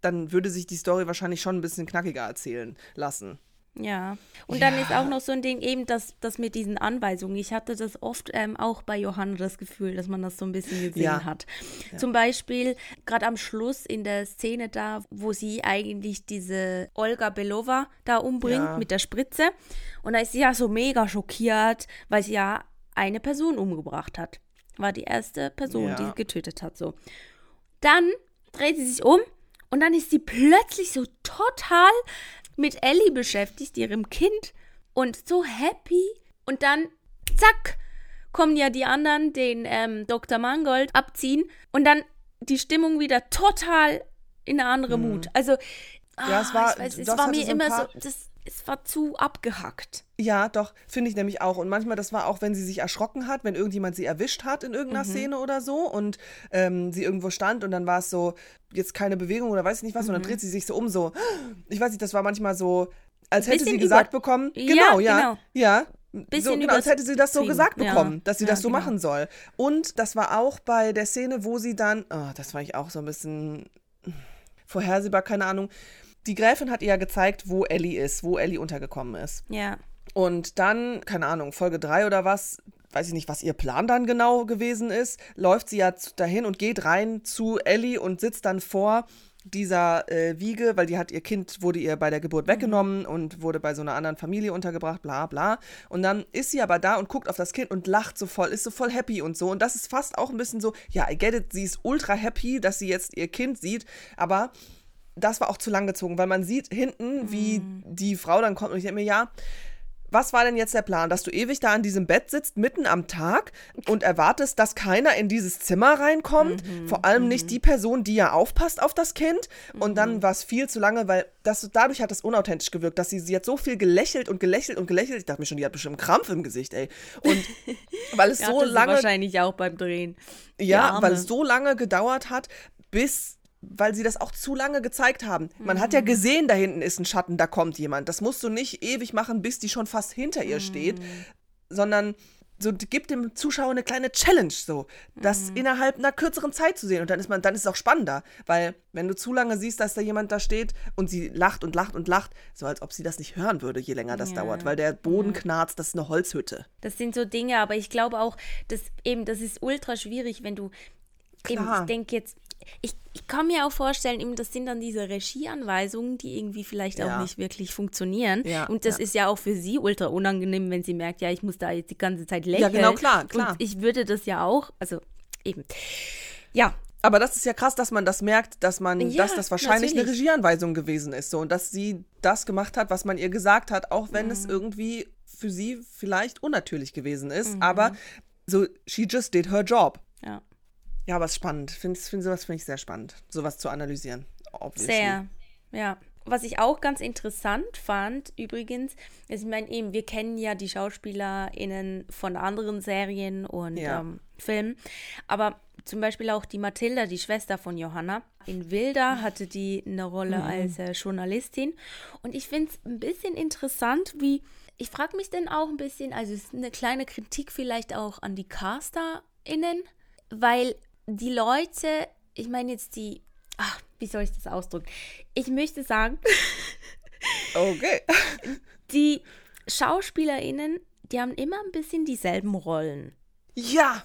dann würde sich die Story wahrscheinlich schon ein bisschen knackiger erzählen lassen. Ja. Und dann ist auch noch so ein Ding eben, das, das mit diesen Anweisungen. Ich hatte das oft ähm, auch bei Johanna das Gefühl, dass man das so ein bisschen gesehen Ja. hat. Zum Beispiel gerade am Schluss in der Szene da, wo sie eigentlich diese Olga Belova da umbringt Ja. mit der Spritze. Und da ist sie ja so mega schockiert, weil sie ja eine Person umgebracht hat. War die erste Person, Ja. die sie getötet hat. So. Dann dreht sie sich um und dann ist sie plötzlich so total mit Ellie beschäftigt, ihrem Kind, und so happy. Und dann, zack, kommen ja die anderen den ähm, Dr. Mangold abziehen und dann die Stimmung wieder total in eine andere Mut. Also, Mhm. Ja, es war- ich weiß, es war mir so immer so, das, es war zu abgehackt. Ja, doch, finde ich nämlich auch. Und manchmal, das war auch, wenn sie sich erschrocken hat, wenn irgendjemand sie erwischt hat in irgendeiner Mhm. Szene oder so und ähm, sie irgendwo stand und dann war es so, jetzt keine Bewegung oder weiß ich nicht was, und Mhm. dann dreht sie sich so um, so, ich weiß nicht, das war manchmal so, als hätte sie gesagt bekommen, Ja, genau, ja, genau. ja. so, Bisschen genau, als hätte sie das so gesagt ja. bekommen, dass sie Ja, das so genau. machen soll. Und das war auch bei der Szene, wo sie dann, oh, das war ich auch so ein bisschen vorhersehbar, keine Ahnung, die Gräfin hat ihr ja gezeigt, wo Ellie ist, wo Ellie untergekommen ist. Ja. Und dann, keine Ahnung, Folge 3 oder was, weiß ich nicht, was ihr Plan dann genau gewesen ist, läuft sie ja dahin und geht rein zu Ellie und sitzt dann vor dieser äh, Wiege, weil die hat ihr Kind, wurde ihr bei der Geburt weggenommen und wurde bei so einer anderen Familie untergebracht, bla bla. Und dann ist sie aber da und guckt auf das Kind und lacht so voll, ist so voll happy und so. Und das ist fast auch ein bisschen so, ja, I get it, sie ist ultra happy, dass sie jetzt ihr Kind sieht, aber das war auch zu lang gezogen, weil man sieht hinten, wie die Frau dann kommt und ich denke mir, ja, was war denn jetzt der Plan? Dass du ewig da an diesem Bett sitzt, mitten am Tag und erwartest, dass keiner in dieses Zimmer reinkommt? Vor allem nicht die Person, die ja aufpasst auf das Kind. Und dann war es viel zu lange, weil das, dadurch hat es unauthentisch gewirkt, dass sie, sie hat so viel gelächelt und gelächelt und gelächelt. Ich dachte mir schon, die hat bestimmt einen Krampf im Gesicht, ey. Und weil es so das ist lange wahrscheinlich auch beim Drehen. Ja, weil es so lange gedauert hat, bis weil sie das auch zu lange gezeigt haben. Man hat Mhm. ja gesehen, da hinten ist ein Schatten, da kommt jemand. Das musst du nicht ewig machen, bis die schon fast hinter ihr steht, Mhm. sondern so gib dem Zuschauer eine kleine Challenge so, das Mhm. innerhalb einer kürzeren Zeit zu sehen und dann ist man dann ist es auch spannender, weil wenn du zu lange siehst, dass da jemand da steht und sie lacht und lacht und lacht, so als ob sie das nicht hören würde, je länger das Ja. dauert, weil der Boden knarzt, das ist eine Holzhütte. Das sind so Dinge, aber ich glaube auch, dass eben, das ist ultra schwierig, wenn du. Eben, Klar. ich denke jetzt, ich, ich kann mir auch vorstellen, eben, das sind dann diese Regieanweisungen, die irgendwie vielleicht Ja. auch nicht wirklich funktionieren. Ja, und das ja. ist ja auch für sie ultra unangenehm, wenn sie merkt, ja, ich muss da jetzt die ganze Zeit lächeln. genau, klar, klar. Und ich würde das ja auch, also eben. Ja, Aber das ist ja krass, dass man das merkt, dass man, Ja, dass das wahrscheinlich eine natürlich. Regieanweisung gewesen ist, so und dass sie das gemacht hat, was man ihr gesagt hat, auch wenn es irgendwie für sie vielleicht unnatürlich gewesen ist. Aber so, she just did her job. Ja. Aber es ist spannend. Find, find, sowas finde ich sehr spannend, sowas zu analysieren. Obviously. Sehr, ja. Was ich auch ganz interessant fand, übrigens, ist, ich meine, eben, wir kennen ja die SchauspielerInnen von anderen Serien und Ja. ähm, Filmen, aber zum Beispiel auch die Mathilda, die Schwester von Johanna. In Wilda hatte die eine Rolle Mhm. als äh, Journalistin. Und ich finde es ein bisschen interessant, wie. Ich frage mich dann auch ein bisschen, also es ist eine kleine Kritik vielleicht auch an die CasterInnen, weil die Leute, ich meine jetzt die. Ach, wie soll ich das ausdrücken? Ich möchte sagen, Okay. die SchauspielerInnen, die haben immer ein bisschen dieselben Rollen. Ja.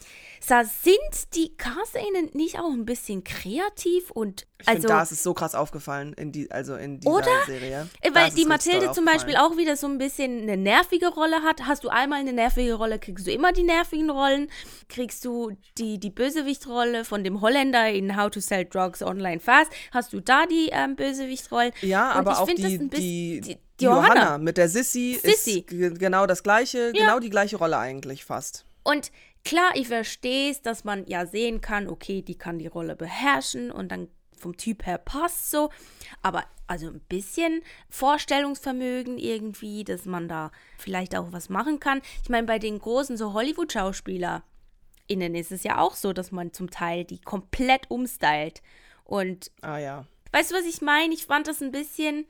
So, sind die CasterInnen nicht auch ein bisschen kreativ und Ich also finde, da ist es so krass aufgefallen in die, also in dieser Oder? Serie. Äh, Da Weil die Mathilde zum Beispiel auch wieder so ein bisschen eine nervige Rolle hat. Hast du einmal eine nervige Rolle, kriegst du immer die nervigen Rollen. Kriegst du die, die Bösewichtrolle von dem Holländer in How to Sell Drugs Online Fast, hast du da die ähm, Bösewichtrolle. Ja, Und aber ich auch find das die, ein bisschen- die, die, die Johanna. mit der Sissy, Sissy. ist genau das gleiche, genau die gleiche Rolle eigentlich fast. Und klar, ich verstehe es, dass man ja sehen kann, okay, die kann die Rolle beherrschen und dann vom Typ her passt so. Aber also ein bisschen Vorstellungsvermögen irgendwie, dass man da vielleicht auch was machen kann. Ich meine, bei den großen so Hollywood-SchauspielerInnen ist es ja auch so, dass man zum Teil die komplett umstylt. Und Ah ja. weißt du, was ich meine? Ich fand das ein bisschen.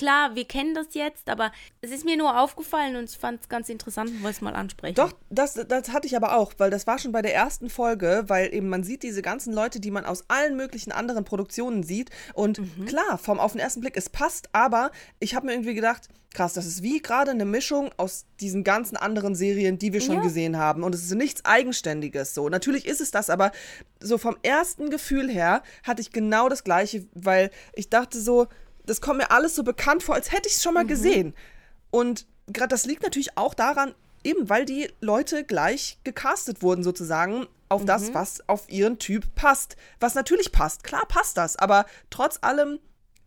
Klar, wir kennen das jetzt, aber es ist mir nur aufgefallen und ich fand es ganz interessant und wollte es mal ansprechen. Doch, das, das hatte ich aber auch, weil das war schon bei der ersten Folge, weil eben man sieht diese ganzen Leute, die man aus allen möglichen anderen Produktionen sieht. Und Mhm. klar, vom auf den ersten Blick, es passt, aber ich habe mir irgendwie gedacht, krass, das ist wie gerade eine Mischung aus diesen ganzen anderen Serien, die wir schon Ja. gesehen haben. Und es ist nichts Eigenständiges so. Natürlich ist es das, aber so vom ersten Gefühl her hatte ich genau das gleiche, weil ich dachte so, das kommt mir alles so bekannt vor, als hätte ich es schon mal gesehen. Und gerade das liegt natürlich auch daran, eben weil die Leute gleich gecastet wurden, sozusagen, auf das, was auf ihren Typ passt. Was natürlich passt, klar passt das, aber trotz allem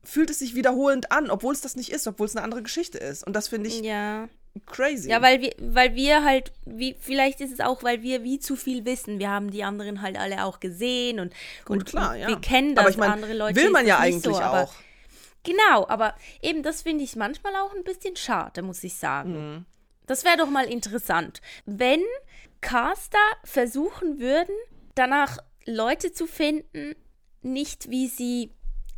fühlt es sich wiederholend an, obwohl es das nicht ist, obwohl es eine andere Geschichte ist. Und das finde ich ja. crazy. Ja, weil wir, weil wir halt, wie, vielleicht ist es auch, weil wir wie zu viel wissen. Wir haben die anderen halt alle auch gesehen und, und klar, ja. wir kennen das. aber ich meine, andere Leute will man ja eigentlich so, auch. Genau, aber eben das finde ich manchmal auch ein bisschen schade, muss ich sagen. Mhm. Das wäre doch mal interessant, wenn Caster versuchen würden, danach Leute zu finden, nicht wie sie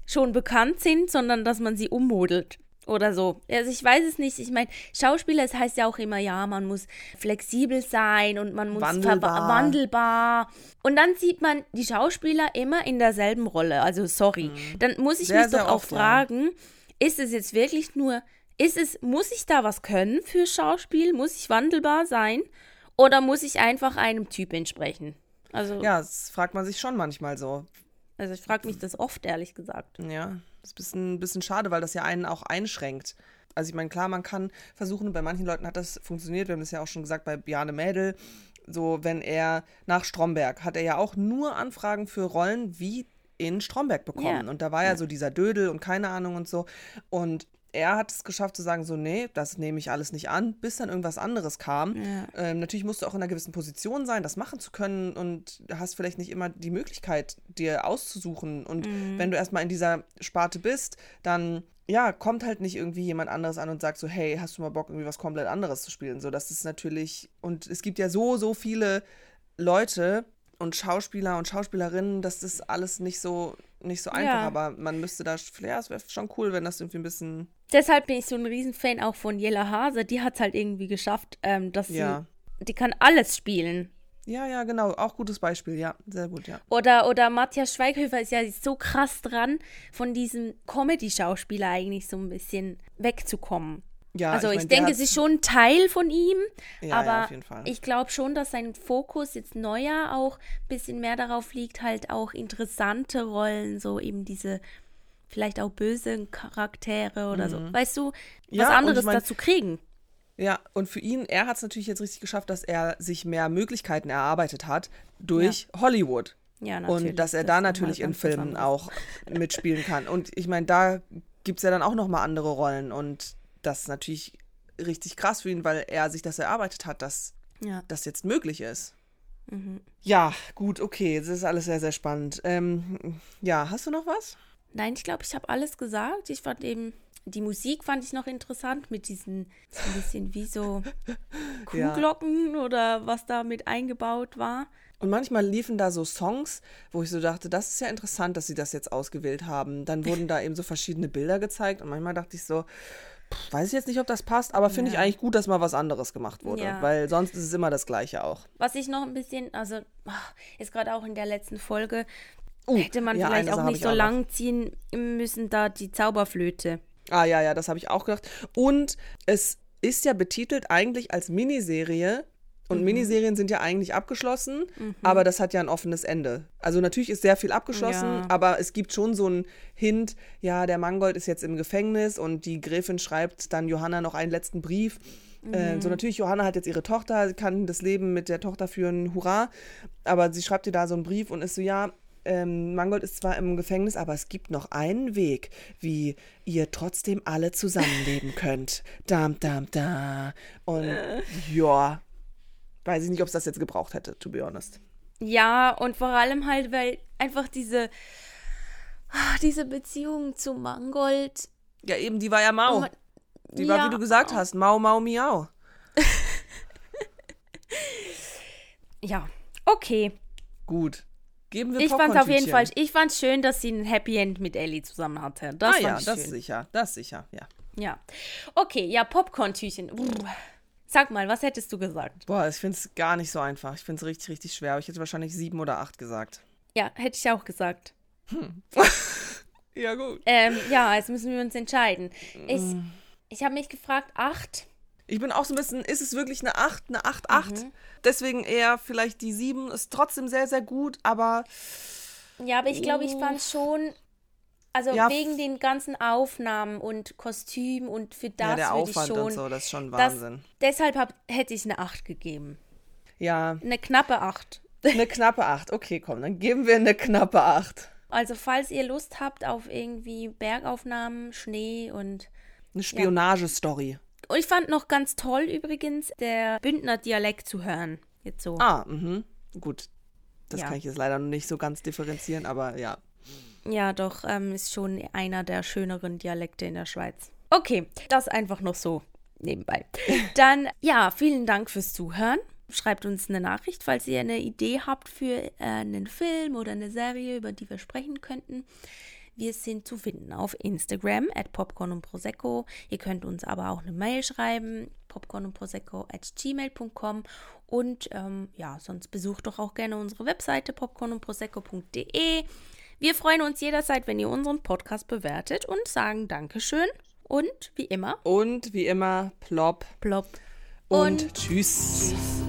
schon bekannt sind, sondern dass man sie ummodelt. Oder so. Also ich weiß es nicht. Ich meine, Schauspieler, es heißt ja auch immer, ja, man muss flexibel sein und man muss Wandelbar. wandelbar. Und dann sieht man die Schauspieler immer in derselben Rolle. Also sorry. Dann muss ich Mhm. Sehr, mich doch auch oft, ja. fragen, ist es jetzt wirklich nur, ist es, muss ich da was können für Schauspiel? Muss ich wandelbar sein? Oder muss ich einfach einem Typ entsprechen? Also, Ja, das fragt man sich schon manchmal so. Also ich frage mich das oft, ehrlich gesagt. Ja, das ist ein bisschen, ein bisschen schade, weil das ja einen auch einschränkt. Also ich meine, klar, man kann versuchen, bei manchen Leuten hat das funktioniert, wir haben das ja auch schon gesagt bei Bjarne Mädel, so wenn er nach Stromberg, hat er ja auch nur Anfragen für Rollen wie in Stromberg bekommen. Ja. Und da war ja, so dieser Dödel und keine Ahnung und so. Und er hat es geschafft zu sagen, so, nee, das nehme ich alles nicht an, bis dann irgendwas anderes kam. Ja. Ähm, natürlich musst du auch in einer gewissen Position sein, das machen zu können und hast vielleicht nicht immer die Möglichkeit, dir auszusuchen. Und wenn du erstmal in dieser Sparte bist, dann ja, kommt halt nicht irgendwie jemand anderes an und sagt so, hey, hast du mal Bock, irgendwie was komplett anderes zu spielen? So, das ist natürlich, und es gibt ja so, so viele Leute und Schauspieler und Schauspielerinnen, das ist alles nicht so, nicht so einfach, Ja. aber man müsste da, ja, es wäre schon cool, wenn das irgendwie ein bisschen, Deshalb bin ich so ein Riesenfan auch von Jella Hase. Die hat es halt irgendwie geschafft, ähm, dass Ja. sie, die kann alles spielen. ja, ja, genau, auch gutes Beispiel, ja, sehr gut, ja. Oder, oder Matthias Schweighöfer ist ja so krass dran, von diesem Comedy-Schauspieler eigentlich so ein bisschen wegzukommen. Ja, also ich, mein, der denke, es ist schon ein Teil von ihm, Ja, ja, aber auf jeden Fall. ich glaube schon, dass sein Fokus jetzt neuer auch ein bisschen mehr darauf liegt, halt auch interessante Rollen, so eben diese vielleicht auch bösen Charaktere oder so. Weißt du, was Mhm. Ja, anderes ich mein- dazu kriegen. Ja, und für ihn, er hat es natürlich jetzt richtig geschafft, dass er sich mehr Möglichkeiten erarbeitet hat durch Hollywood. Ja, natürlich. Und dass er Das da natürlich in Filmen auch mitspielen kann. Und ich meine, da gibt es ja dann auch nochmal andere Rollen. Und das ist natürlich richtig krass für ihn, weil er sich das erarbeitet hat, dass Ja. das jetzt möglich ist. Mhm. Ja, gut, okay, das ist alles sehr, sehr spannend. Ähm, ja, hast du noch was? Nein, ich glaube, ich habe alles gesagt. Ich fand eben, die Musik fand ich noch interessant mit diesen, so ein bisschen wie so Ja. Kuhglocken oder was da mit eingebaut war. Und manchmal liefen da so Songs, wo ich so dachte, das ist ja interessant, dass sie das jetzt ausgewählt haben. Dann wurden da eben so verschiedene Bilder gezeigt und manchmal dachte ich so, pff, weiß ich jetzt nicht, ob das passt, aber finde ich Ja. eigentlich gut, dass mal was anderes gemacht wurde, Ja. weil sonst ist es immer das Gleiche auch. Was ich noch ein bisschen, also ah, jetzt gerade auch in der letzten Folge, Uh, hätte man ja, vielleicht auch nicht ich so auch noch. lang ziehen müssen, da die Zauberflöte. Ah ja, ja, das habe ich auch gedacht. Und es ist ja betitelt eigentlich als Miniserie. Und Mhm. Miniserien sind ja eigentlich abgeschlossen, aber das hat ja ein offenes Ende. Also natürlich ist sehr viel abgeschlossen, Ja. aber es gibt schon so einen Hint, ja, der Mangold ist jetzt im Gefängnis und die Gräfin schreibt dann Johanna noch einen letzten Brief. Äh, Mhm. so natürlich, Johanna hat jetzt ihre Tochter, sie kann das Leben mit der Tochter führen, hurra. Aber sie schreibt ihr da so einen Brief und ist so, ja, ähm, Mangold ist zwar im Gefängnis, aber es gibt noch einen Weg, wie ihr trotzdem alle zusammenleben könnt. Dam, dam, da. Und ja, weiß ich nicht, ob es das jetzt gebraucht hätte, to be honest. Ja, und vor allem halt, weil einfach diese, ah, diese Beziehung zu Mangold. Ja, eben, die war ja mau. Oh, die war, ja, wie du gesagt hast, mau, mau, miau. Ja, okay. Gut. Geben wir Ich fand auf jeden. Fall, ich fand schön, dass sie ein Happy End mit Ellie zusammen hatte. Das Ah ja, ich das schön. sicher, das sicher, ja. Ja. Okay, ja, Popcorn-Tütchen. Brr. Sag mal, was hättest du gesagt? Boah, ich finde es gar nicht so einfach. Ich finde es richtig, richtig schwer. Aber ich hätte wahrscheinlich sieben oder acht gesagt. Ja, hätte ich auch gesagt. Ja, gut. Ähm, ja, jetzt müssen wir uns entscheiden. Ich, Mm. ich habe mich gefragt, acht. Ich bin auch so ein bisschen, ist es wirklich eine 8, eine 8, 8? Mhm. Deswegen eher vielleicht die 7, ist trotzdem sehr, sehr gut, aber Ja, aber ich glaube, ich fand schon, also Ja, wegen den ganzen Aufnahmen und Kostüm und für das ja, der Aufwand schon. und so, das ist schon das, Wahnsinn. deshalb hab, hätte ich eine 8 gegeben. Ja, Eine knappe 8. eine knappe 8. Okay, komm, dann geben wir eine knappe 8. Also, falls ihr Lust habt auf irgendwie Bergaufnahmen, Schnee und. Eine Spionagestory. Und ich fand noch ganz toll übrigens, der Bündner Dialekt zu hören. Jetzt so. Ah, mhm. Gut. Das Ja. kann ich jetzt leider noch nicht so ganz differenzieren, aber ja. Ja, doch, ähm, ist schon einer der schöneren Dialekte in der Schweiz. Okay, das einfach noch so nebenbei. Dann, ja, vielen Dank fürs Zuhören. Schreibt uns eine Nachricht, falls ihr eine Idee habt für äh, einen Film oder eine Serie, über die wir sprechen könnten. Wir sind zu finden auf Instagram at Popcorn und Prosecco. Ihr könnt uns aber auch eine Mail schreiben, popcorn und Prosecco at gmail.com. Und ähm, ja, sonst besucht doch auch gerne unsere Webseite popcornundprosecco.de. Wir freuen uns jederzeit, wenn ihr unseren Podcast bewertet und sagen Dankeschön. Und wie immer. Und wie immer, plopp. Plopp. Und, und tschüss. tschüss.